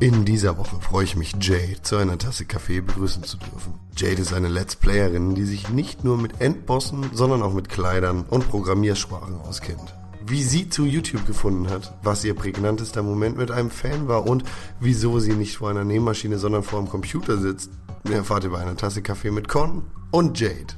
In dieser Woche freue ich mich, Jade zu einer Tasse Kaffee begrüßen zu dürfen. Jade ist eine Let's Playerin, die sich nicht nur mit Endbossen, sondern auch mit Kleidern und Programmiersprachen auskennt. Wie sie zu YouTube gefunden hat, was ihr prägnantester Moment mit einem Fan war und wieso sie nicht vor einer Nähmaschine, sondern vor einem Computer sitzt, erfahrt ihr bei einer Tasse Kaffee mit Con und Jade.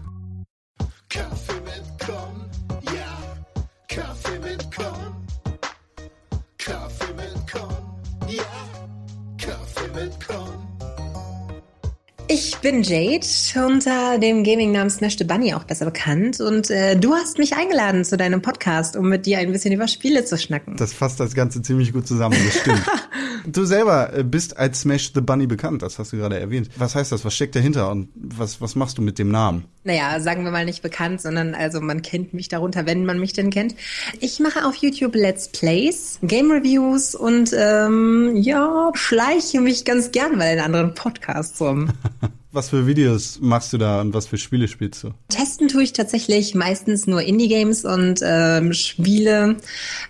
Bin Jade, unter dem Gaming-Namen Smash the Bunny auch besser bekannt. Und äh, du hast mich eingeladen zu deinem Podcast, um mit dir ein bisschen über Spiele zu schnacken. Das fasst das Ganze ziemlich gut zusammen, das stimmt. du selber äh, bist als Smash the Bunny bekannt, das hast du gerade erwähnt. Was heißt das? Was steckt dahinter und was, was machst du mit dem Namen? Naja, sagen wir mal nicht bekannt, sondern also man kennt mich darunter, wenn man mich denn kennt. Ich mache auf YouTube Let's Plays, Game Reviews und ähm, ja, schleiche mich ganz gern bei den anderen Podcasts rum. Was für Videos machst du da und was für Spiele spielst du? Testen tue ich tatsächlich meistens nur Indie-Games und ähm, Spiele.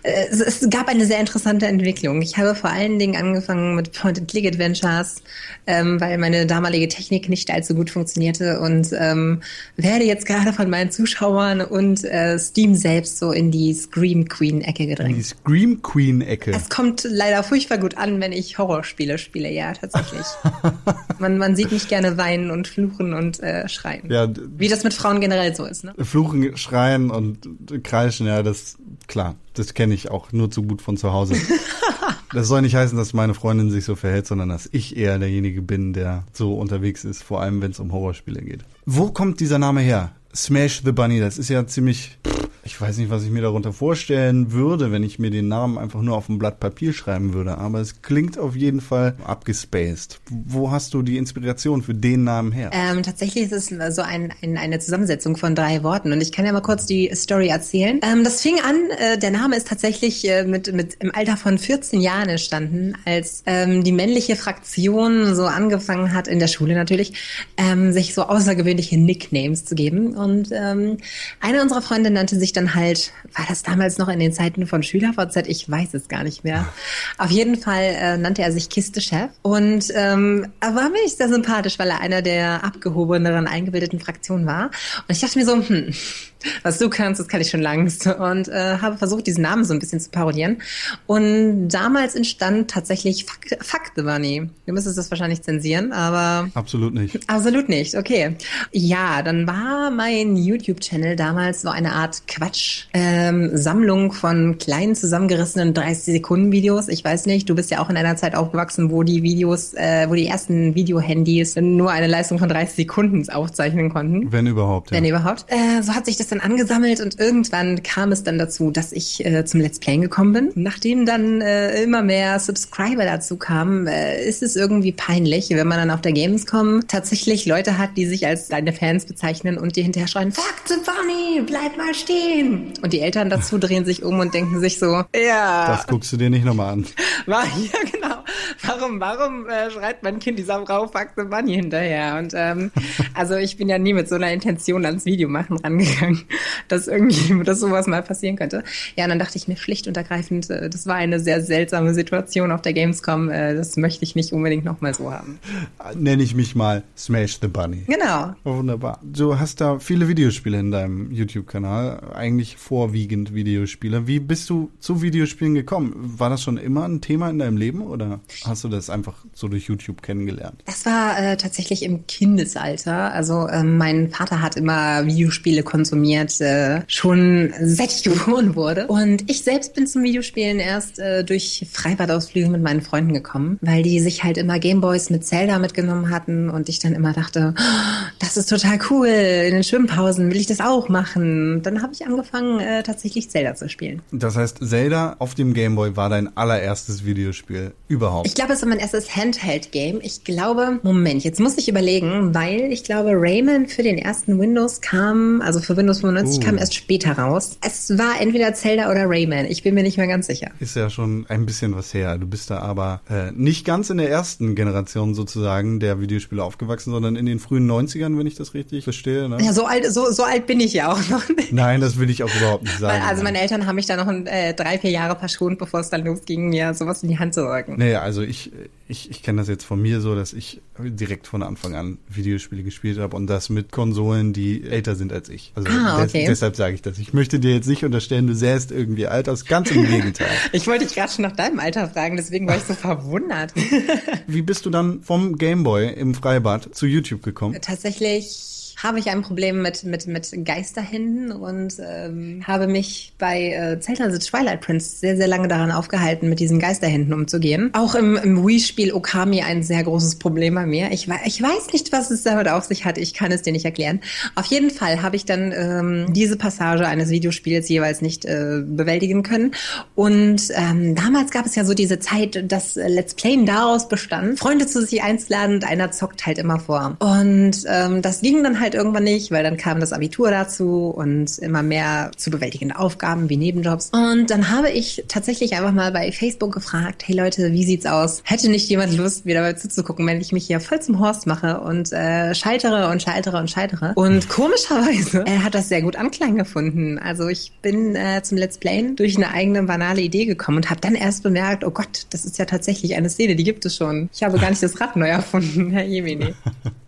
Es, es gab eine sehr interessante Entwicklung. Ich habe vor allen Dingen angefangen mit Point-and-Click-Adventures, ähm, weil meine damalige Technik nicht allzu gut funktionierte und ähm, werde jetzt gerade von meinen Zuschauern und äh, Steam selbst so in die Scream Queen-Ecke Die gedrängt. Scream Queen-Ecke. Es kommt leider furchtbar gut an, wenn ich Horrorspiele spiele, ja, tatsächlich. man, man sieht mich gerne weinen und fluchen und äh, schreien. Ja, Wie das mit Frauen generell so ist, ne? Fluchen, Schreien und Kreischen, ja, das, klar, das kenne ich auch nur zu gut von zu Hause. das soll nicht heißen, dass meine Freundin sich so verhält, sondern dass ich eher derjenige bin, der so unterwegs ist, vor allem wenn es um Horrorspiele geht. Wo kommt dieser Name her? Smash the Bunny, das ist ja ziemlich, ich weiß nicht, was ich mir darunter vorstellen würde, wenn ich mir den Namen einfach nur auf ein Blatt Papier schreiben würde, aber es klingt auf jeden Fall abgespaced. Wo hast du die Inspiration für den Namen her? Ähm, tatsächlich ist es so ein, ein, eine Zusammensetzung von drei Worten und ich kann ja mal kurz die Story erzählen. Ähm, das fing an, äh, der Name ist tatsächlich äh, mit, mit im Alter von 14 Jahren entstanden, als ähm, die männliche Fraktion so angefangen hat, in der Schule natürlich, ähm, sich so außergewöhnliche Nicknames zu geben. Und ähm, eine unserer Freunde nannte sich dann halt, war das damals noch in den Zeiten von SchülerVZ? Ich weiß es gar nicht mehr. Auf jeden Fall äh, nannte er sich Kiste-Chef und ähm, er war mir nicht sehr sympathisch, weil er einer der abgehobeneren, eingebildeten Fraktionen war. Und ich dachte mir so, hm, was du kannst, das kann ich schon langst. Und äh, habe versucht, diesen Namen so ein bisschen zu parodieren. Und damals entstand tatsächlich Fuck, Fuck the Bunny. Du müsstest das wahrscheinlich zensieren, aber Absolut nicht. Absolut nicht, okay. Ja, dann war mein YouTube-Channel damals so eine Art Quatsch-Sammlung von kleinen zusammengerissenen 30-Sekunden-Videos. Ich weiß nicht, du bist ja auch in einer Zeit aufgewachsen, wo die Videos, äh, wo die ersten Video-Handys nur eine Leistung von 30 Sekunden aufzeichnen konnten. Wenn überhaupt, ja. Wenn überhaupt. Äh, so hat sich das dann angesammelt und irgendwann kam es dann dazu, dass ich äh, zum Let's Playen gekommen bin. Nachdem dann äh, immer mehr Subscriber dazu kamen, äh, ist es irgendwie peinlich, wenn man dann auf der Gamescom tatsächlich Leute hat, die sich als deine Fans bezeichnen und dir hinterher schreien, Fuck the Bunny, bleib mal stehen. Und die Eltern dazu drehen sich um und denken sich so, ja, Das guckst du dir nicht nochmal an. war, ja, genau. Warum, warum äh, schreit mein Kind dieser Frau Fuck the Bunny hinterher? Und ähm, also ich bin ja nie mit so einer Intention ans Video machen rangegangen, dass irgendwie, dass sowas mal passieren könnte. Ja, und dann dachte ich mir schlicht und ergreifend, äh, das war eine sehr seltsame Situation auf der Gamescom. Äh, das möchte ich nicht unbedingt nochmal so haben. Nenne ich mich mal Smash the Bunny. Genau. Oh, wunderbar. Du hast da viele Videospiele in deinem YouTube-Kanal, eigentlich vorwiegend Videospiele. Wie bist du zu Videospielen gekommen? War das schon immer ein Thema in deinem Leben oder hast du das einfach so durch YouTube kennengelernt? Das war äh, tatsächlich im Kindesalter. Also ähm, mein Vater hat immer Videospiele konsumiert, äh, schon seit ich geboren wurde. Und ich selbst bin zum Videospielen erst äh, durch Freibadausflüge mit meinen Freunden gekommen, weil die sich halt immer Gameboys mit Zelda mitgenommen hatten und ich dann immer dachte, "Oh, das ist total cool. In den Schwimmpausen will ich das auch machen. Dann habe ich angefangen, äh, tatsächlich Zelda zu spielen. Das heißt, Zelda auf dem Gameboy war dein allererstes Videospiel überhaupt. Ich glaube, es war mein erstes Handheld-Game. Ich glaube, Moment, jetzt muss ich überlegen, weil ich glaube, Rayman für den ersten Windows kam, also für Windows 95 Uh. kam erst später raus. Es war entweder Zelda oder Rayman. Ich bin mir nicht mehr ganz sicher. Ist ja schon ein bisschen was her. Du bist da aber äh, nicht ganz in der ersten Generation sozusagen der Videospiele aufgewachsen, sondern in den frühen 90ern sein, wenn ich das richtig verstehe. Ne? Ja, so alt, so, so alt bin ich ja auch noch nicht. Nein, das will ich auch überhaupt nicht sagen. Also meine Eltern haben mich da noch äh, drei, vier Jahre verschont, bevor es dann losging, mir sowas in die Hand zu rücken. Nee, also ich, ich, ich kenne das jetzt von mir so, dass ich direkt von Anfang an Videospiele gespielt habe und das mit Konsolen, die älter sind als ich. Also Ah, des, okay. deshalb sage ich das. Ich möchte dir jetzt nicht unterstellen, du sähst irgendwie alt aus. Ganz im Gegenteil. Ich wollte dich gerade schon nach deinem Alter fragen, deswegen war ich so verwundert. Wie bist du dann vom Gameboy im Freibad zu YouTube gekommen? Tatsächlich habe ich ein Problem mit, mit, mit Geisterhänden und ähm, habe mich bei äh, Zelda The Twilight Prince sehr, sehr lange daran aufgehalten, mit diesen Geisterhänden umzugehen. Auch im, im Wii-Spiel Okami ein sehr großes Problem bei mir. Ich, ich weiß nicht, was es damit auf sich hat. Ich kann es dir nicht erklären. Auf jeden Fall habe ich dann ähm, diese Passage eines Videospiels jeweils nicht äh, bewältigen können. Und ähm, damals gab es ja so diese Zeit, dass äh, Let's Playen daraus bestand, Freunde zu sich einzuladen und einer zockt halt immer vor. Und ähm, das ging dann halt irgendwann nicht, weil dann kam das Abitur dazu und immer mehr zu bewältigende Aufgaben wie Nebenjobs. Und dann habe ich tatsächlich einfach mal bei Facebook gefragt, hey Leute, wie sieht's aus? Hätte nicht jemand Lust, mir dabei zuzugucken, wenn ich mich hier voll zum Horst mache und äh, scheitere und scheitere und scheitere? Und komischerweise äh, hat das sehr gut Anklang gefunden. Also ich bin äh, zum Let's Playen durch eine eigene banale Idee gekommen und habe dann erst bemerkt, oh Gott, das ist ja tatsächlich eine Szene, die gibt es schon. Ich habe gar nicht das Rad neu erfunden, Herr Jemini.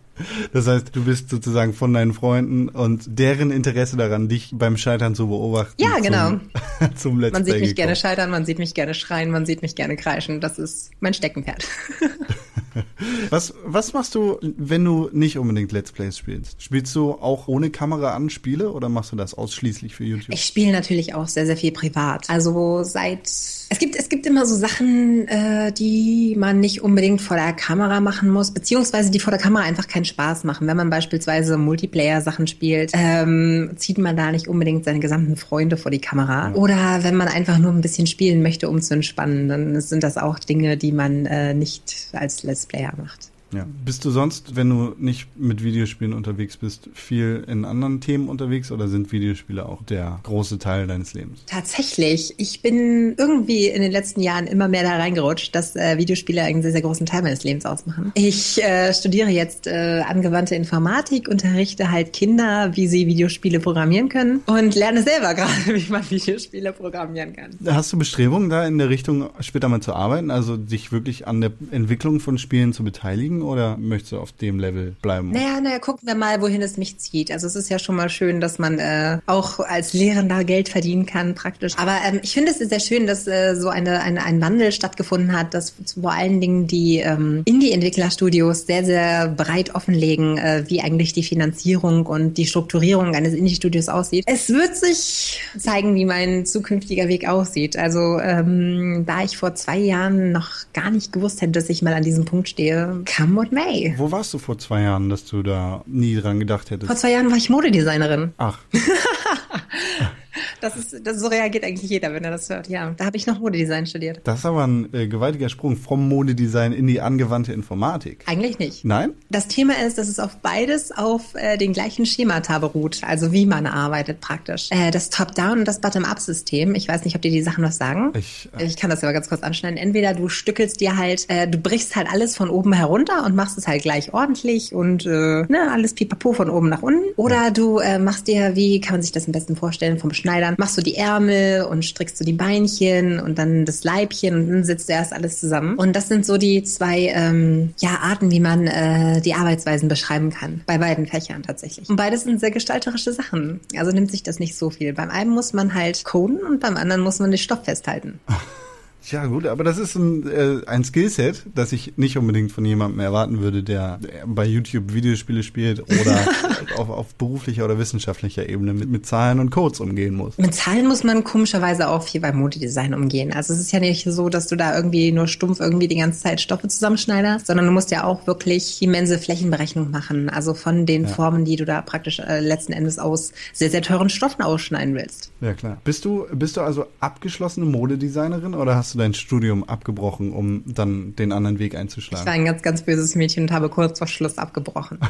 Das heißt, du bist sozusagen von deinen Freunden und deren Interesse daran, dich beim Scheitern zu beobachten. Ja, genau. Zum, zum Let's Man sieht mich gerne gekommen. scheitern, man sieht mich gerne schreien, man sieht mich gerne kreischen. Das ist mein Steckenpferd. Was, was machst du, wenn du nicht unbedingt Let's Plays spielst? Spielst du auch ohne Kamera an Spiele oder machst du das ausschließlich für YouTube? Ich spiele natürlich auch sehr, sehr viel privat. Also seit es gibt es gibt immer so Sachen, äh, die man nicht unbedingt vor der Kamera machen muss, beziehungsweise die vor der Kamera einfach keinen Spaß machen. Wenn man beispielsweise Multiplayer-Sachen spielt, ähm, zieht man da nicht unbedingt seine gesamten Freunde vor die Kamera. Oder wenn man einfach nur ein bisschen spielen möchte, um zu entspannen, dann sind das auch Dinge, die man äh, nicht als Let's Player macht. Ja. Bist du sonst, wenn du nicht mit Videospielen unterwegs bist, viel in anderen Themen unterwegs oder sind Videospiele auch der große Teil deines Lebens? Tatsächlich. Ich bin irgendwie in den letzten Jahren immer mehr da reingerutscht, dass äh, Videospiele einen sehr, sehr großen Teil meines Lebens ausmachen. Ich äh, studiere jetzt äh, angewandte Informatik, unterrichte halt Kinder, wie sie Videospiele programmieren können und lerne selber gerade, wie man Videospiele programmieren kann. Hast du Bestrebungen da in der Richtung später mal zu arbeiten, also dich wirklich an der Entwicklung von Spielen zu beteiligen oder möchtest du auf dem Level bleiben? Naja, naja, gucken wir mal, wohin es mich zieht. Also es ist ja schon mal schön, dass man äh, auch als Lehrender Geld verdienen kann, praktisch. Aber ähm, ich finde es sehr schön, dass äh, so eine, eine, ein Wandel stattgefunden hat, dass vor allen Dingen die ähm, Indie-Entwicklerstudios sehr, sehr breit offenlegen, äh, wie eigentlich die Finanzierung und die Strukturierung eines Indie-Studios aussieht. Es wird sich zeigen, wie mein zukünftiger Weg aussieht. Also ähm, da ich vor zwei Jahren noch gar nicht gewusst hätte, dass ich mal an diesem Punkt stehe, come what may. Wo warst du vor zwei Jahren, dass du da nie dran gedacht hättest? Vor zwei Jahren war ich Modedesignerin. Ach, Das ist, das, so reagiert eigentlich jeder, wenn er das hört. Ja, da habe ich noch Modedesign studiert. das ist aber ein äh, gewaltiger Sprung vom Modedesign in die angewandte Informatik. Eigentlich nicht. Nein? Das Thema ist, dass es auf beides auf äh, den gleichen Schemata beruht, also wie man arbeitet praktisch. Äh, das Top-Down und das Bottom-Up-System, ich weiß nicht, ob dir die Sachen was sagen. Ich, äh, Ich kann das aber ganz kurz anschneiden. Entweder du stückelst dir halt, äh, du brichst halt alles von oben herunter und machst es halt gleich ordentlich und äh, ne, alles pipapo von oben nach unten. Oder du äh, machst dir, wie kann man sich das am besten vorstellen, vom Schneidern, machst du die Ärmel und strickst du die Beinchen und dann das Leibchen und dann sitzt du erst alles zusammen. Und das sind so die zwei ähm, ja, Arten, wie man äh, die Arbeitsweisen beschreiben kann. Bei beiden Fächern tatsächlich. Und beides sind sehr gestalterische Sachen. Also nimmt sich das nicht so viel. Beim einen muss man halt coden und beim anderen muss man den Stoff festhalten. Ja gut, aber das ist ein, äh, ein Skillset, das ich nicht unbedingt von jemandem erwarten würde, der bei YouTube Videospiele spielt oder auf, auf beruflicher oder wissenschaftlicher Ebene mit, mit Zahlen und Codes umgehen muss. Mit Zahlen muss man komischerweise auch viel beim Modedesign umgehen. Also es ist ja nicht so, dass du da irgendwie nur stumpf irgendwie die ganze Zeit Stoffe zusammenschneiderst, sondern du musst ja auch wirklich immense Flächenberechnung machen. Also von den Ja. Formen, die du da praktisch äh, letzten Endes aus sehr, sehr teuren Stoffen ausschneiden willst. Ja klar. Bist du, bist du also abgeschlossene Modedesignerin oder hast du dein Studium abgebrochen, um dann den anderen Weg Ich war einzuschlagen? ein ganz, ganz böses Mädchen und habe kurz vor Schluss abgebrochen.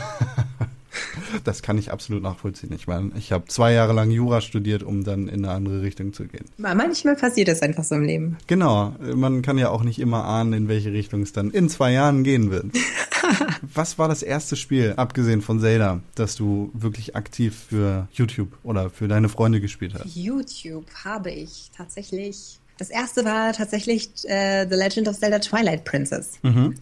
Das kann ich absolut nachvollziehen. Ich meine, ich habe zwei Jahre lang Jura studiert, um dann in eine andere Richtung zu gehen. Manchmal passiert es einfach so im Leben. Genau, man kann ja auch nicht immer ahnen, in welche Richtung es dann in zwei Jahren gehen wird. Was war das erste Spiel, abgesehen von Zelda, das du wirklich aktiv für YouTube oder für deine Freunde gespielt hast? YouTube habe ich tatsächlich. Das erste war tatsächlich äh, The Legend of Zelda Twilight Princess.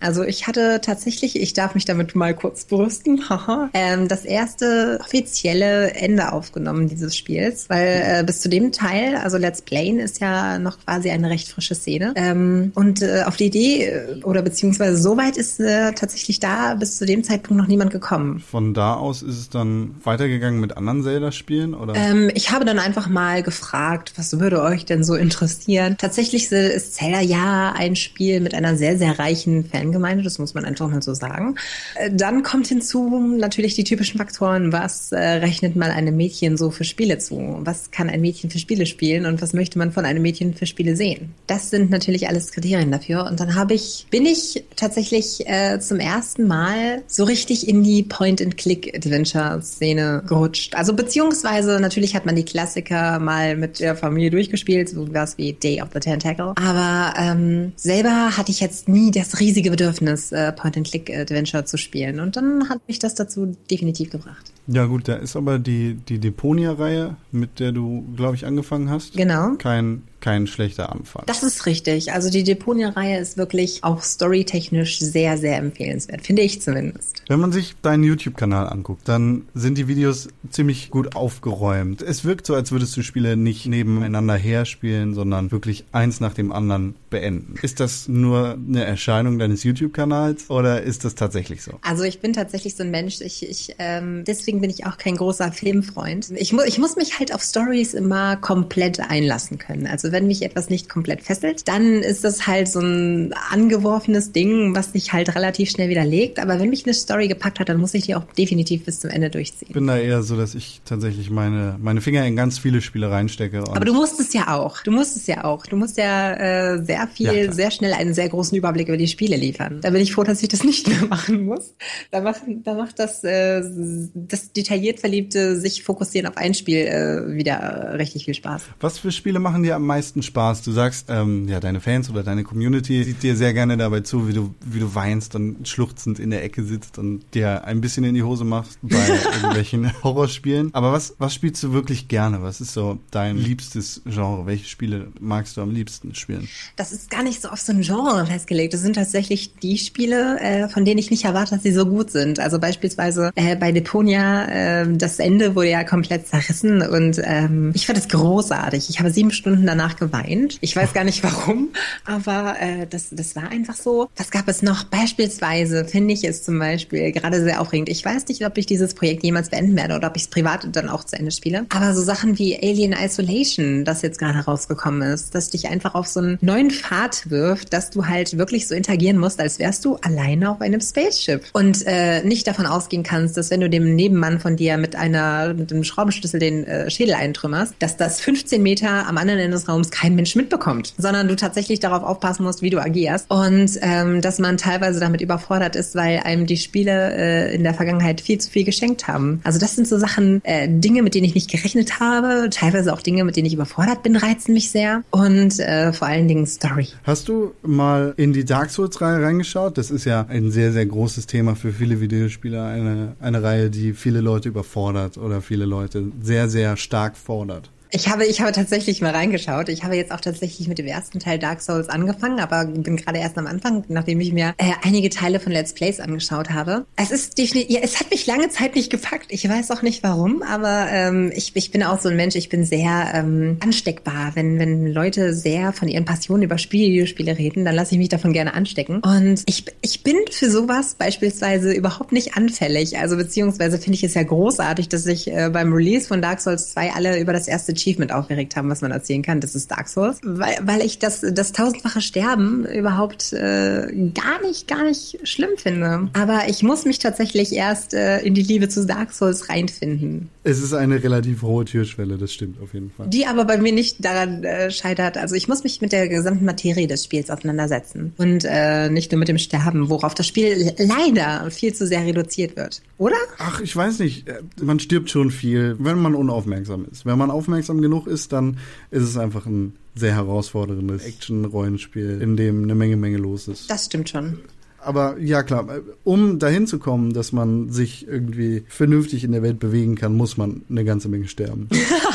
Also ich hatte tatsächlich, ich darf mich damit mal kurz brüsten, haha, ähm, das erste offizielle Ende aufgenommen dieses Spiels, weil äh, bis zu dem Teil, also Let's Playen ist ja noch quasi eine recht frische Szene. Ähm, und äh, auf die Idee, äh, oder beziehungsweise so weit ist äh, tatsächlich da bis zu dem Zeitpunkt noch niemand gekommen. Von da aus ist es dann weitergegangen mit anderen Zelda-Spielen oder? Ähm, ich habe dann einfach mal gefragt, was würde euch denn so interessieren? Tatsächlich ist Zelda ja ein Spiel mit einer sehr, sehr reichen Fangemeinde, das muss man einfach mal so sagen. Äh, Dann kommt hinzu natürlich die typischen Faktoren, was äh, rechnet man einem Mädchen so für Spiele zu? Was kann ein Mädchen für Spiele spielen und was möchte man von einem Mädchen für Spiele sehen? Das sind natürlich alles Kriterien dafür. Und dann habe ich, bin ich tatsächlich äh, zum ersten Mal so richtig in die Point-and-Click-Adventure-Szene gerutscht. Also beziehungsweise natürlich hat man die Klassiker mal mit der Familie durchgespielt, so was wie Day of the Tentacle. Aber ähm, selber hatte ich jetzt nie das riesige Bedürfnis, äh, Point-and-Click-Adventure zu spielen. Und dann hat mich das dazu definitiv gebracht. Ja gut, da ist aber die, die Deponia-Reihe, mit der du, glaube ich, angefangen hast. Genau. Kein, kein schlechter Anfang. Das ist richtig. Also die Deponia-Reihe ist wirklich auch storytechnisch sehr, sehr empfehlenswert. Finde ich zumindest. Wenn man sich deinen YouTube-Kanal anguckt, dann sind die Videos ziemlich gut aufgeräumt. Es wirkt so, als würdest du Spiele nicht nebeneinander herspielen, sondern wirklich eins nach dem anderen beenden. Ist das nur eine Erscheinung deines YouTube-Kanals oder ist das tatsächlich so? Also ich bin tatsächlich so ein Mensch, ich, ich ähm, deswegen bin ich auch kein großer Filmfreund. Ich, mu ich muss mich halt auf Stories immer komplett einlassen können. Also wenn mich etwas nicht komplett fesselt, dann ist das halt so ein angeworfenes Ding, was sich halt relativ schnell widerlegt. Aber wenn mich eine Story gepackt hat, dann muss ich die auch definitiv bis zum Ende durchziehen. Ich bin da eher so, dass ich tatsächlich meine, meine Finger in ganz viele Spiele reinstecke. Aber du musst es ja auch. Du musst es ja auch. Du musst ja äh, sehr viel, Ja, sehr schnell einen sehr großen Überblick über die Spiele liefern. Da bin ich froh, dass ich das nicht mehr machen muss. Da macht, da macht das, äh, das detailliert verliebte sich fokussieren auf ein Spiel äh, wieder richtig viel Spaß. Was für Spiele machen dir am meisten Spaß? Du sagst, ähm, ja, deine Fans oder deine Community sieht dir sehr gerne dabei zu, wie du, wie du weinst und schluchzend in der Ecke sitzt und dir ein bisschen in die Hose machst bei irgendwelchen Horrorspielen. Aber was, was spielst du wirklich gerne? Was ist so dein liebstes Genre? Welche Spiele magst du am liebsten spielen? Das ist gar nicht so auf so ein Genre festgelegt. Das sind tatsächlich die Spiele, äh, von denen ich nicht erwarte, dass sie so gut sind. Also beispielsweise äh, bei Deponia, äh, das Ende wurde ja komplett zerrissen und ähm, ich fand es großartig. Ich habe sieben Stunden danach geweint. Ich weiß gar nicht warum, aber äh, das, das war einfach so. Was gab es noch? Beispielsweise finde ich es zum Beispiel gerade sehr aufregend. Ich weiß nicht, ob ich dieses Projekt jemals beenden werde oder ob ich es privat dann auch zu Ende spiele. Aber so Sachen wie Alien Isolation, das jetzt gerade rausgekommen ist, das dich einfach auf so einen neuen Pfad wirft, dass du halt wirklich so interagieren musst, als wärst du alleine auf einem Spaceship und äh, nicht davon ausgehen kannst, dass wenn du dem Nebenmann von dir mit einer mit einem Schraubenschlüssel den äh, Schädel eintrümmerst, dass das 15 Meter am anderen Ende des Raums kein Mensch mitbekommt, sondern du tatsächlich darauf aufpassen musst, wie du agierst und ähm, dass man teilweise damit überfordert ist, weil einem die Spiele äh, in der Vergangenheit viel zu viel geschenkt haben. Also das sind so Sachen, äh, Dinge, mit denen ich nicht gerechnet habe, teilweise auch Dinge, mit denen ich überfordert bin, reizen mich sehr und äh, vor allen Dingen Story. Hast du mal in die Dark Souls-Reihe reingeschaut? Das ist ja ein sehr, sehr großes Thema für viele Videospieler. Eine, eine Reihe, die viele Leute überfordert oder viele Leute sehr, sehr stark fordert. Ich habe, ich habe tatsächlich mal reingeschaut. Ich habe jetzt auch tatsächlich mit dem ersten Teil Dark Souls angefangen, aber bin gerade erst am Anfang, nachdem ich mir äh, einige Teile von Let's Plays angeschaut habe. Es ist definitiv, ja, es hat mich lange Zeit nicht gepackt. Ich weiß auch nicht warum, aber ähm, ich, ich bin auch so ein Mensch, ich bin sehr ähm, ansteckbar. Wenn, wenn Leute sehr von ihren Passionen über Videospiele reden, dann lasse ich mich davon gerne anstecken. Und ich, ich bin für sowas beispielsweise überhaupt nicht anfällig. Also beziehungsweise finde ich es ja großartig, dass sich äh, beim Release von Dark Souls 2 alle über das erste Achievement aufgeregt haben, was man erzählen kann. Das ist Dark Souls. Weil, weil ich das, das tausendfache Sterben überhaupt äh, gar nicht, gar nicht schlimm finde. Aber ich muss mich tatsächlich erst äh, in die Liebe zu Dark Souls reinfinden. Es ist eine relativ hohe Türschwelle, das stimmt auf jeden Fall. Die aber bei mir nicht daran äh, scheitert. Also ich muss mich mit der gesamten Materie des Spiels auseinandersetzen. Und äh, nicht nur mit dem Sterben, worauf das Spiel leider viel zu sehr reduziert wird. Oder? Ach, ich weiß nicht. Äh, Man stirbt schon viel, wenn man unaufmerksam ist. Wenn man aufmerksam genug ist, dann ist es einfach ein sehr herausforderndes Action-Rollenspiel, in dem eine Menge, Menge los ist. Das stimmt schon. Aber ja, klar, um dahin zu kommen, dass man sich irgendwie vernünftig in der Welt bewegen kann, muss man eine ganze Menge sterben.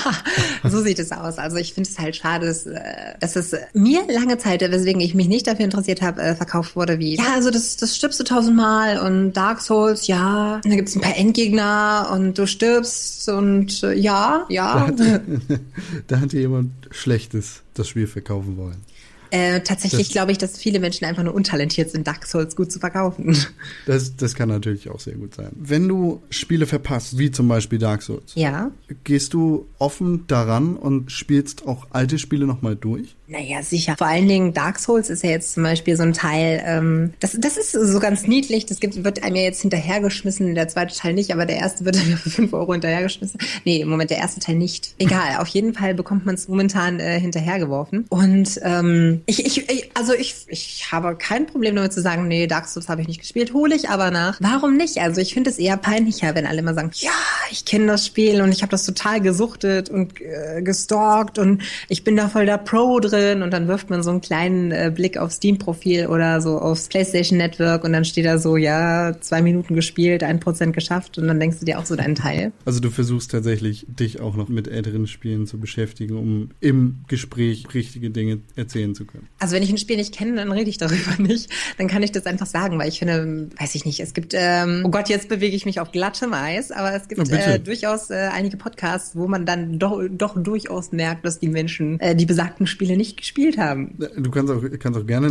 so sieht es aus. Also ich finde es halt schade, dass, äh, dass es mir lange Zeit, weswegen ich mich nicht dafür interessiert habe, äh, verkauft wurde wie, ja, also das, das stirbst du tausendmal und Dark Souls, ja, da gibt es ein paar Endgegner und du stirbst und äh, ja, ja. Da hat, da hat jemand Schlechtes das Spiel verkaufen wollen. Äh, tatsächlich glaube ich, dass viele Menschen einfach nur untalentiert sind, Dark Souls gut zu verkaufen. Das, das kann natürlich auch sehr gut sein. Wenn du Spiele verpasst, wie zum Beispiel Dark Souls, Ja. gehst du offen daran und spielst auch alte Spiele nochmal durch? Naja, sicher. Vor allen Dingen Dark Souls ist ja jetzt zum Beispiel so ein Teil, ähm, das, das ist so ganz niedlich. Das gibt, wird einem ja jetzt hinterhergeschmissen, der zweite Teil nicht, aber der erste wird einem für 5 Euro hinterhergeschmissen. Nee, im Moment der erste Teil nicht. Egal, auf jeden Fall bekommt man es momentan äh, hinterhergeworfen. Und ähm, ich, ich, also ich, ich habe kein Problem damit zu sagen, nee, Dark Souls habe ich nicht gespielt, hole ich aber nach. Warum nicht? Also ich finde es eher peinlicher, wenn alle immer sagen, ja, ich kenne das Spiel und ich habe das total gesuchtet und äh, gestalkt und ich bin da voll der Pro drin und dann wirft man so einen kleinen äh, Blick aufs Steam-Profil oder so aufs PlayStation Network und dann steht da so, ja, zwei Minuten gespielt, ein Prozent geschafft und dann denkst du dir auch so deinen Teil. Also du versuchst tatsächlich, dich auch noch mit älteren Spielen zu beschäftigen, um im Gespräch richtige Dinge erzählen zu können. Also wenn ich ein Spiel nicht kenne, dann rede ich darüber nicht. Dann kann ich das einfach sagen, weil ich finde, weiß ich nicht, es gibt, ähm, oh Gott, jetzt bewege ich mich auf glattem Eis, aber es gibt äh, durchaus äh, einige Podcasts, wo man dann doch, doch durchaus merkt, dass die Menschen äh, die besagten Spiele nicht gespielt haben. Du kannst auch, kannst auch gerne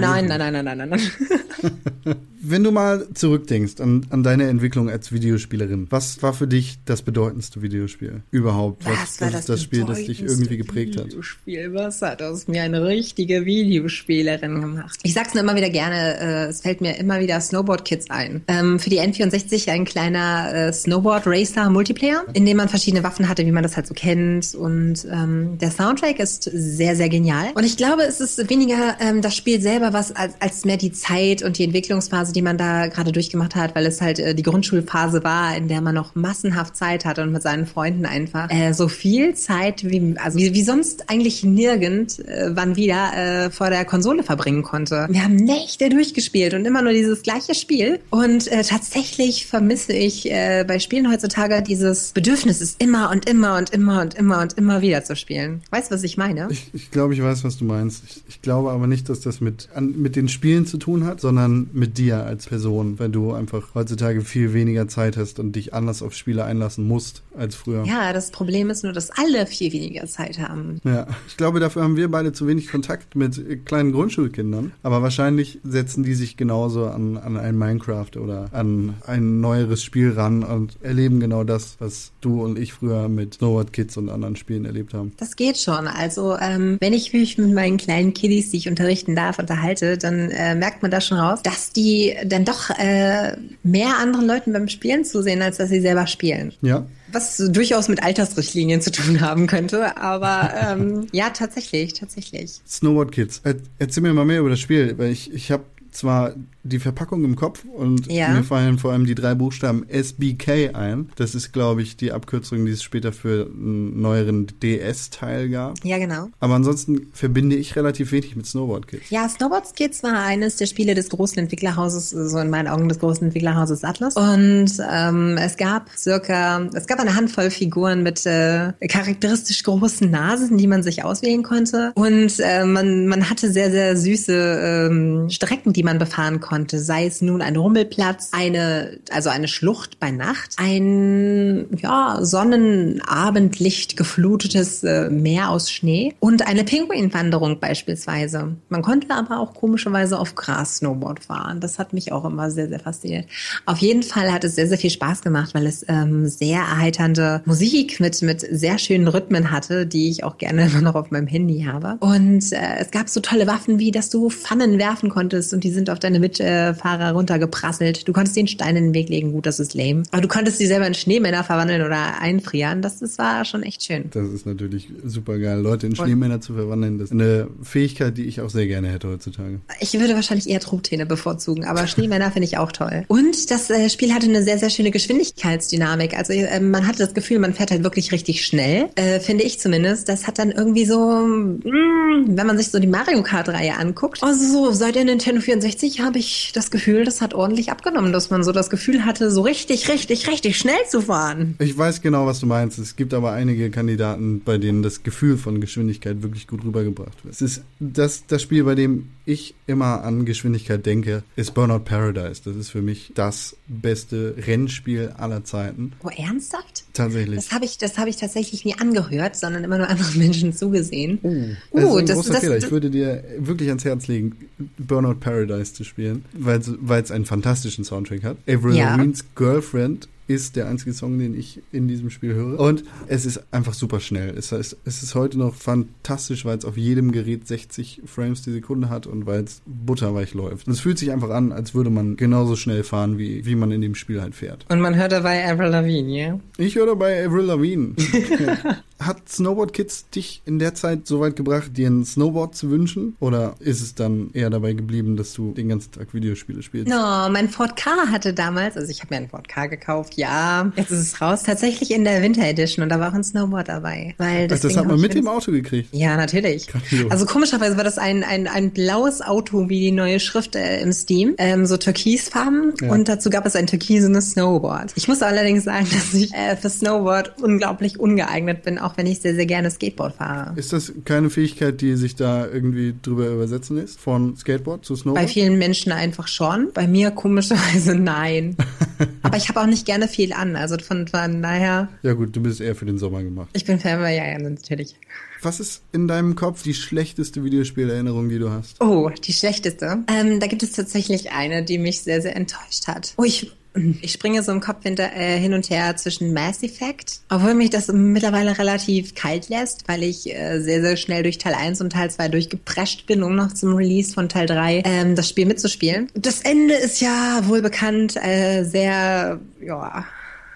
nein, nein, nein, nein, nein, nein, nein. Wenn du mal zurückdenkst an, an deine Entwicklung als Videospielerin, was war für dich das bedeutendste Videospiel überhaupt? Was, war ist das Spiel, das dich irgendwie geprägt hat? Videospiel, was hat aus mir eine richtige Videospielerin gemacht? Ich sag's nur immer wieder gerne, äh, es fällt mir immer wieder Snowboard Kids ein. Ähm, für die N64 ein kleiner äh, Snowboard Racer Multiplayer, in dem man verschiedene Waffen hatte, wie man das halt so kennt. Und ähm, der Soundtrack ist sehr, sehr genial. Und ich glaube, es ist weniger ähm, das Spiel selber, was als, als mehr die Zeit und die Entwicklungsphase, die man da gerade durchgemacht hat, weil es halt äh, die Grundschulphase war, in der man noch massenhaft Zeit hatte und mit seinen Freunden einfach äh, so viel Zeit wie also wie, wie sonst eigentlich nirgend äh, wann wieder äh, vor der Konsole verbringen konnte. Wir haben Nächte durchgespielt und immer nur dieses gleiche Spiel und äh, tatsächlich vermisse ich äh, bei Spielen heutzutage dieses Bedürfnis, es immer und immer und immer und immer und immer wieder zu spielen. Weißt du, was ich meine? Ich, ich glaube, ich weiß, was du meinst. Ich, ich glaube aber nicht, dass das mit, an, mit den Spielen zu tun hat, sondern mit dir als Person, weil du einfach heutzutage viel weniger Zeit hast und dich anders auf Spiele einlassen musst als früher. Ja, das Problem ist nur, dass alle viel weniger Zeit haben. Ja, ich glaube, dafür haben wir beide zu wenig Kontakt mit äh, kleinen Grundschulkindern. Aber wahrscheinlich setzen die sich genauso an, an ein Minecraft oder an ein neueres Spiel ran und erleben genau das, was du und ich früher mit Snowboard Kids und anderen Spielen erlebt haben. Das geht schon. Also ähm, wenn ich mich mit meinen kleinen Kiddies, die ich unterrichten darf, unterhalte, dann äh, merkt man da schon raus, dass die dann doch äh, mehr anderen Leuten beim Spielen zusehen, als dass sie selber spielen. Ja, Was durchaus mit Altersrichtlinien zu tun haben könnte. Aber ähm, ja, tatsächlich, tatsächlich. Snowboard Kids. Er, erzähl mir mal mehr über das Spiel, weil ich, ich habe zwar die Verpackung im Kopf und Ja. mir fallen vor allem die drei Buchstaben SBK ein. Das ist, glaube ich, die Abkürzung, die es später für einen neueren DS-Teil gab. Ja, genau. Aber ansonsten verbinde ich relativ wenig mit Snowboard Kids. Ja, Snowboard Kids war eines der Spiele des großen Entwicklerhauses, so in meinen Augen des großen Entwicklerhauses Atlas. Und ähm, es gab circa, es gab eine Handvoll Figuren mit äh, charakteristisch großen Nasen, die man sich auswählen konnte. Und äh, man, man hatte sehr, sehr süße ähm, Strecken, die man befahren konnte. Sei es nun ein Rummelplatz, eine, also eine Schlucht bei Nacht, ein ja, Sonnenabendlicht geflutetes äh, Meer aus Schnee und eine Pinguinwanderung beispielsweise. Man konnte aber auch komischerweise auf Gras Snowboard fahren. Das hat mich auch immer sehr, sehr fasziniert. Auf jeden Fall hat es sehr, sehr viel Spaß gemacht, weil es ähm, sehr erheiternde Musik mit, mit sehr schönen Rhythmen hatte, die ich auch gerne immer noch auf meinem Handy habe. Und äh, es gab so tolle Waffen, wie dass du Pfannen werfen konntest und die sind auf deine Mitfahrer runtergeprasselt. Du konntest den Stein in den Weg legen, gut, das ist lame. Aber du konntest die selber in Schneemänner verwandeln oder einfrieren. Das, das war schon echt schön. Das ist natürlich super geil, Leute in Schneemänner zu verwandeln. Das ist eine Fähigkeit, die ich auch sehr gerne hätte heutzutage. Ich würde wahrscheinlich eher Truthähne bevorzugen, aber Schneemänner finde ich auch toll. Und das äh, Spiel hatte eine sehr, sehr schöne Geschwindigkeitsdynamik. Also äh, man hatte das Gefühl, man fährt halt wirklich richtig schnell, äh, finde ich zumindest. Das hat dann irgendwie so, mh, wenn man sich so die Mario Kart-Reihe anguckt, also so seit der Nintendo N64 habe ich das Gefühl, das hat ordentlich abgenommen, dass man so das Gefühl hatte, so richtig, richtig, richtig schnell zu fahren. Ich weiß genau, was du meinst. Es gibt aber einige Kandidaten, bei denen das Gefühl von Geschwindigkeit wirklich gut rübergebracht wird. Es ist das, das Spiel, bei dem ich immer an Geschwindigkeit denke, ist Burnout Paradise. Das ist für mich das beste Rennspiel aller Zeiten. Oh, ernsthaft? Tatsächlich. Das habe ich, das habe ich tatsächlich nie angehört, sondern immer nur anderen Menschen zugesehen. Das Uh, ist ein das- großer das- Fehler. das- Ich würde dir wirklich ans Herz legen, Burnout Paradise zu spielen, weil es einen fantastischen Soundtrack hat. Avril Ja. Lavigne's Girlfriend ist der einzige Song, den ich in diesem Spiel höre. Und es ist einfach super schnell. Es, heißt, es ist heute noch fantastisch, weil es auf jedem Gerät 60 Frames die Sekunde hat und weil es butterweich läuft. Und es fühlt sich einfach an, als würde man genauso schnell fahren, wie, wie man in dem Spiel halt fährt. Und man hört dabei Avril Lavigne, ja? Ich höre dabei Avril Lavigne. Hat Snowboard Kids dich in der Zeit so weit gebracht, dir ein Snowboard zu wünschen? Oder ist es dann eher dabei geblieben, dass du den ganzen Tag Videospiele spielst? No, mein Ford K hatte damals, also ich habe mir einen Ford K gekauft, ja, jetzt ist es raus, tatsächlich in der Winter Edition und da war auch ein Snowboard dabei. Weil Ach, das hat man mit dem Auto gekriegt. Ja, natürlich. Grandios. Also komischerweise war das ein, ein, ein blaues Auto wie die neue Schrift äh, im Steam, ähm, so türkisfarben Ja. und dazu gab es ein türkisenes Snowboard. Ich muss allerdings sagen, dass ich äh, für Snowboard unglaublich ungeeignet bin, auch wenn ich sehr, sehr gerne Skateboard fahre. Ist das keine Fähigkeit, die sich da irgendwie drüber übersetzen lässt? Von Skateboard zu Bei Snowboard? vielen Menschen einfach schon, bei mir komischerweise nein. Aber ich habe auch nicht gerne viel an, also von, von daher, Ja gut, du bist eher für den Sommer gemacht. ich bin Fan, ja, ja, natürlich. Was ist in deinem Kopf die schlechteste Videospielerinnerung, die du hast? Oh, die schlechteste. Ähm, da gibt es tatsächlich eine, die mich sehr, sehr enttäuscht hat. Oh, ich, ich springe so im Kopf hinter, äh, hin und her zwischen Mass Effect, obwohl mich das mittlerweile relativ kalt lässt, weil ich äh, sehr, sehr schnell durch Teil 1 und Teil 2 durchgeprescht bin, um noch zum Release von Teil 3 ähm, das Spiel mitzuspielen. Das Ende ist ja wohl bekannt, äh, sehr, ja,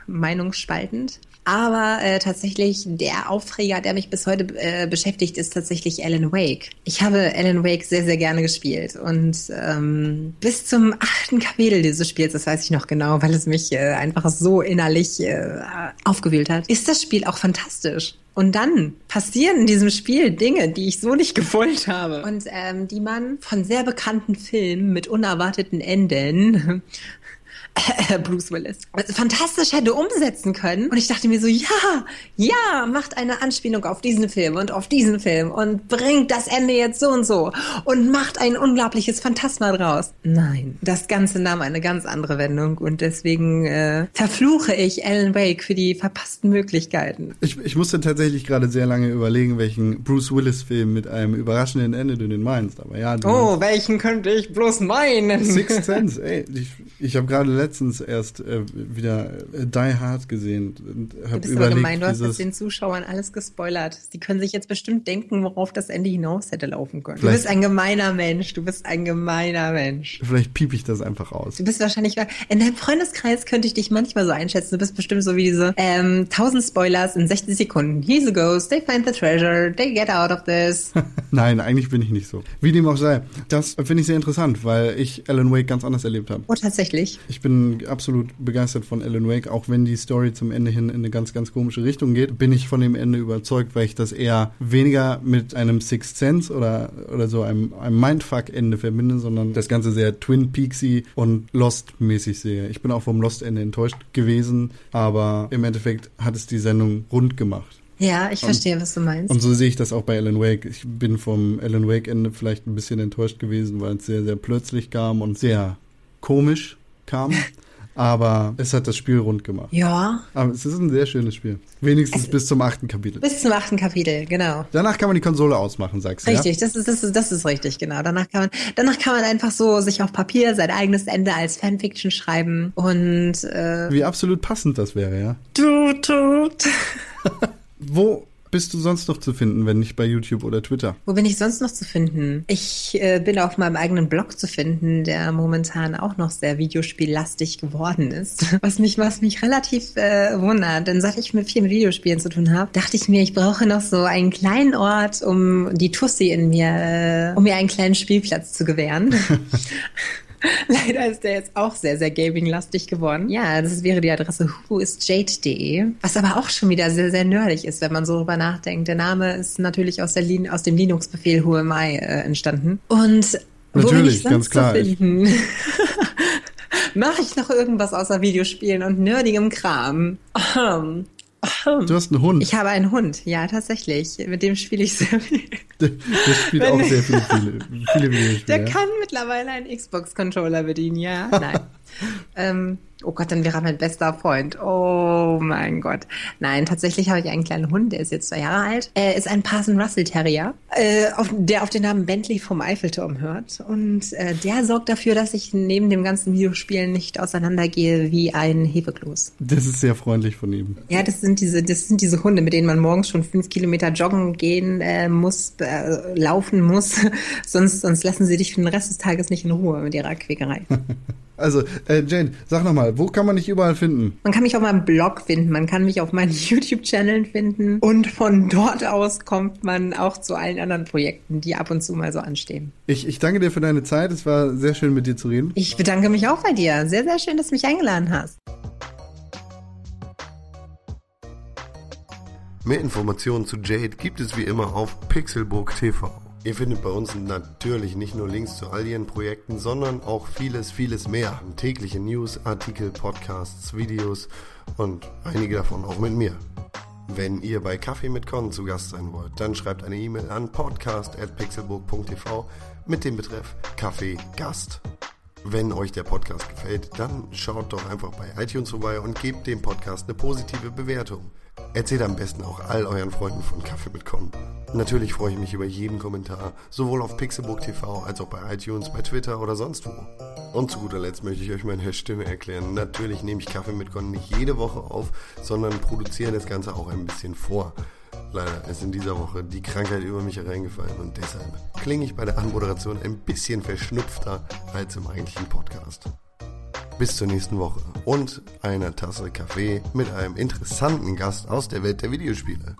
meinungsspaltend. Aber äh, tatsächlich der Aufreger, der mich bis heute äh, beschäftigt, ist tatsächlich Alan Wake. Ich habe Alan Wake sehr, sehr gerne gespielt und ähm, bis zum achten Kapitel dieses Spiels, das weiß ich noch genau, weil es mich äh, einfach so innerlich äh, aufgewühlt hat, ist das Spiel auch fantastisch. Und dann passieren in diesem Spiel Dinge, die ich so nicht gewollt habe. Und ähm, die man von sehr bekannten Filmen mit unerwarteten Enden Bruce Willis. Fantastisch hätte umsetzen können. Und ich dachte mir so, ja, ja, macht eine Anspielung auf diesen Film und auf diesen Film und bringt das Ende jetzt so und so und macht ein unglaubliches Phantasma draus. Nein, das Ganze nahm eine ganz andere Wendung und deswegen äh, verfluche ich Alan Wake für die verpassten Möglichkeiten. Ich, ich musste tatsächlich gerade sehr lange überlegen, welchen Bruce Willis-Film mit einem überraschenden Ende du den meinst. Aber ja, Oh, welchen könnte ich bloß meinen? Sixth Sense, ey. Ich, ich habe gerade letztens erst äh, wieder äh, Die Hard gesehen und habe bist aber überlegt, gemein, du hast jetzt den Zuschauern alles gespoilert. Die können sich jetzt bestimmt denken, worauf das Ende hinaus hätte laufen können. Du bist ein gemeiner Mensch, du bist ein gemeiner Mensch. vielleicht piep ich das einfach aus. Du bist wahrscheinlich, in deinem Freundeskreis könnte ich dich manchmal so einschätzen. Du bist bestimmt so wie diese ähm, 1000 Spoilers in 60 Sekunden. Here's a ghost, they find the treasure, they get out of this. Nein, eigentlich bin ich nicht so. Wie dem auch sei. Das finde ich sehr interessant, weil ich Alan Wake ganz anders erlebt habe. Oh, tatsächlich. Ich bin absolut begeistert von Alan Wake, auch wenn die Story zum Ende hin in eine ganz, ganz komische Richtung geht, bin ich von dem Ende überzeugt, weil ich das eher weniger mit einem Sixth Sense oder, oder so einem, einem Mindfuck-Ende verbinde, sondern das Ganze sehr Twin Peaksy und Lost-mäßig sehe. Ich bin auch vom Lost-Ende enttäuscht gewesen, aber im Endeffekt hat es die Sendung rund gemacht. Ja, ich verstehe, was du meinst. Und so sehe ich das auch bei Alan Wake. Ich bin vom Alan Wake Ende vielleicht ein bisschen enttäuscht gewesen, weil es sehr, sehr plötzlich kam und sehr komisch kam. Aber es hat das Spiel rund gemacht. ja, Aber es ist ein sehr schönes Spiel. Wenigstens bis zum achten Kapitel. bis zum achten Kapitel, genau. Danach kann man die Konsole ausmachen, sagst du. Richtig, das ist, das ist, das ist richtig, genau. Danach kann man, danach kann man einfach so sich auf Papier sein eigenes Ende als Fanfiction schreiben und äh, Ja? Wie absolut passend das wäre, ja. du, du. Wo bist du sonst noch zu finden, wenn nicht bei YouTube oder Twitter? Wo bin ich sonst noch zu finden? Ich äh, bin auf meinem eigenen Blog zu finden, der momentan auch noch sehr videospiellastig geworden ist. Was mich, was mich relativ äh, wundert, denn seit ich mit viel mit Videospielen zu tun habe, dachte ich mir, ich brauche noch so einen kleinen Ort, um die Tussi in mir, äh, um mir einen kleinen Spielplatz zu gewähren. Leider ist der jetzt auch sehr, sehr gaming-lastig geworden. Ja, das wäre die Adresse whoisjade.de, was aber auch schon wieder sehr, sehr nerdig ist, wenn man so drüber nachdenkt. Der Name ist natürlich aus, der Lin aus dem Linux-Befehl Who am I äh, entstanden. Und Natürlich, ganz klar. Mache ich noch irgendwas außer Videospielen und nerdigem Kram? Du hast einen Hund. Ich habe einen Hund, ja, tatsächlich. Mit dem spiele ich sehr viel. Der, der spielt Wenn auch sehr viele, viele, viele Videospiele. Der ja. kann mittlerweile einen Xbox-Controller bedienen, ja. Nein. Ähm, Oh Gott, dann wäre er mein bester Freund. Oh mein Gott. Nein, tatsächlich habe ich einen kleinen Hund, der ist jetzt zwei Jahre alt. Er ist ein Parson Russell Terrier, äh, auf, der auf den Namen Bentley vom Eiffelturm hört. Und äh, der sorgt dafür, dass ich neben dem ganzen Videospielen nicht auseinandergehe wie ein Hefekloß. Das ist sehr freundlich von ihm. Ja, das sind diese, das sind diese Hunde, mit denen man morgens schon fünf Kilometer joggen gehen äh, muss, äh, laufen muss. sonst, sonst lassen sie dich für den Rest des Tages nicht in Ruhe mit ihrer Quäkerei. Also, äh, Jane, sag nochmal, wo kann man dich überall finden? Man kann mich auf meinem Blog finden, man kann mich auf meinen YouTube-Channeln finden und von dort aus kommt man auch zu allen anderen Projekten, die ab und zu mal so anstehen. Ich, ich danke dir für deine Zeit, es war sehr schön mit dir zu reden. Ich bedanke mich auch bei dir. Sehr, sehr schön, dass du mich eingeladen hast. Mehr Informationen zu Jade gibt es wie immer auf Pixelbook TV. Ihr findet bei uns natürlich nicht nur Links zu all ihren Projekten, sondern auch vieles, vieles mehr. Tägliche News, Artikel, Podcasts, Videos und einige davon auch mit mir. Wenn ihr bei Kaffee mit Con zu Gast sein wollt, dann schreibt eine E-Mail an podcast.pixelburg.tv mit dem Betreff Kaffee Gast. Wenn euch der Podcast gefällt, dann schaut doch einfach bei iTunes vorbei und gebt dem Podcast eine positive Bewertung. Erzählt am besten auch all euren Freunden von Kaffee mit Con. Natürlich freue ich mich über jeden Kommentar, sowohl auf Pixelbook TV als auch bei iTunes, bei Twitter oder sonst wo. Und zu guter Letzt möchte ich euch meine Stimme erklären. Natürlich nehme ich Kaffee mit Con nicht jede Woche auf, sondern produziere das Ganze auch ein bisschen vor. Leider ist in dieser Woche die Krankheit über mich hereingefallen und deshalb klinge ich bei der Anmoderation ein bisschen verschnupfter als im eigentlichen Podcast. Bis zur nächsten Woche und einer Tasse Kaffee mit einem interessanten Gast aus der Welt der Videospiele.